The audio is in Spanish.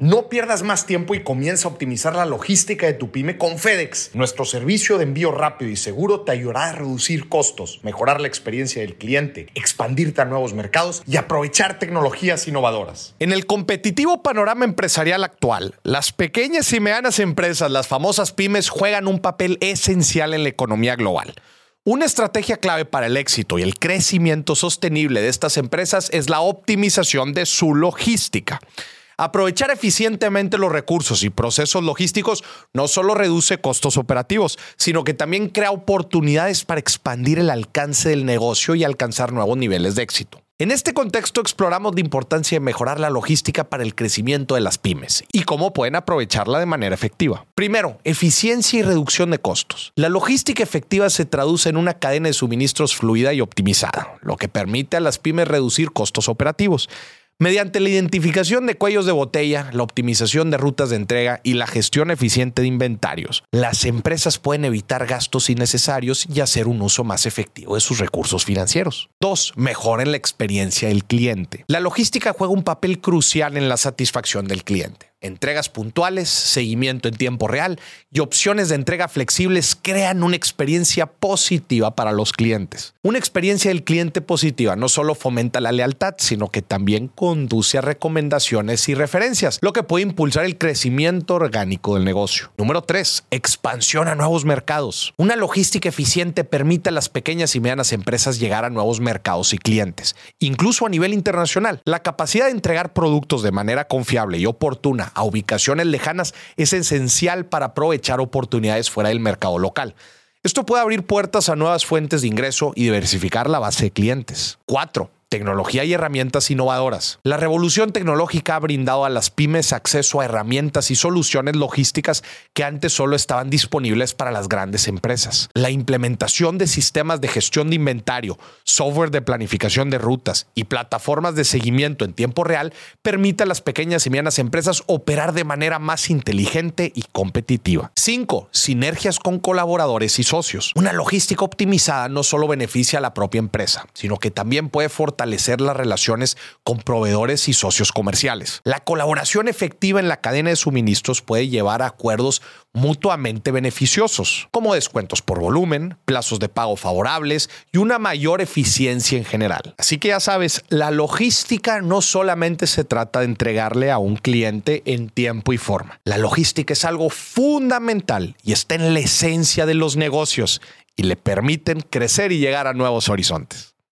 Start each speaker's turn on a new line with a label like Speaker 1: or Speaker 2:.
Speaker 1: No pierdas más tiempo y comienza a optimizar la logística de tu pyme con FedEx. Nuestro servicio de envío rápido y seguro te ayudará a reducir costos, mejorar la experiencia del cliente, expandirte a nuevos mercados y aprovechar tecnologías innovadoras.
Speaker 2: En el competitivo panorama empresarial actual, las pequeñas y medianas empresas, las famosas pymes, juegan un papel esencial en la economía global. Una estrategia clave para el éxito y el crecimiento sostenible de estas empresas es la optimización de su logística. Aprovechar eficientemente los recursos y procesos logísticos no solo reduce costos operativos, sino que también crea oportunidades para expandir el alcance del negocio y alcanzar nuevos niveles de éxito. En este contexto exploramos la importancia de mejorar la logística para el crecimiento de las pymes y cómo pueden aprovecharla de manera efectiva. Primero, eficiencia y reducción de costos. La logística efectiva se traduce en una cadena de suministros fluida y optimizada, lo que permite a las pymes reducir costos operativos. Mediante la identificación de cuellos de botella, la optimización de rutas de entrega y la gestión eficiente de inventarios, las empresas pueden evitar gastos innecesarios y hacer un uso más efectivo de sus recursos financieros. 2. Mejoren la experiencia del cliente. La logística juega un papel crucial en la satisfacción del cliente. Entregas puntuales, seguimiento en tiempo real y opciones de entrega flexibles crean una experiencia positiva para los clientes. Una experiencia del cliente positiva no solo fomenta la lealtad, sino que también conduce a recomendaciones y referencias, lo que puede impulsar el crecimiento orgánico del negocio. Número 3. Expansión a nuevos mercados. Una logística eficiente permite a las pequeñas y medianas empresas llegar a nuevos mercados y clientes, incluso a nivel internacional. La capacidad de entregar productos de manera confiable y oportuna a ubicaciones lejanas es esencial para aprovechar oportunidades fuera del mercado local. Esto puede abrir puertas a nuevas fuentes de ingreso y diversificar la base de clientes. 4 tecnología y herramientas innovadoras. La revolución tecnológica ha brindado a las pymes acceso a herramientas y soluciones logísticas que antes solo estaban disponibles para las grandes empresas. La implementación de sistemas de gestión de inventario, software de planificación de rutas y plataformas de seguimiento en tiempo real permite a las pequeñas y medianas empresas operar de manera más inteligente y competitiva. 5. Sinergias con colaboradores y socios. Una logística optimizada no solo beneficia a la propia empresa, sino que también puede fortalecer fortalecer las relaciones con proveedores y socios comerciales. La colaboración efectiva en la cadena de suministros puede llevar a acuerdos mutuamente beneficiosos, como descuentos por volumen, plazos de pago favorables y una mayor eficiencia en general. Así que ya sabes, la logística no solamente se trata de entregarle a un cliente en tiempo y forma. La logística es algo fundamental y está en la esencia de los negocios y le permiten crecer y llegar a nuevos horizontes.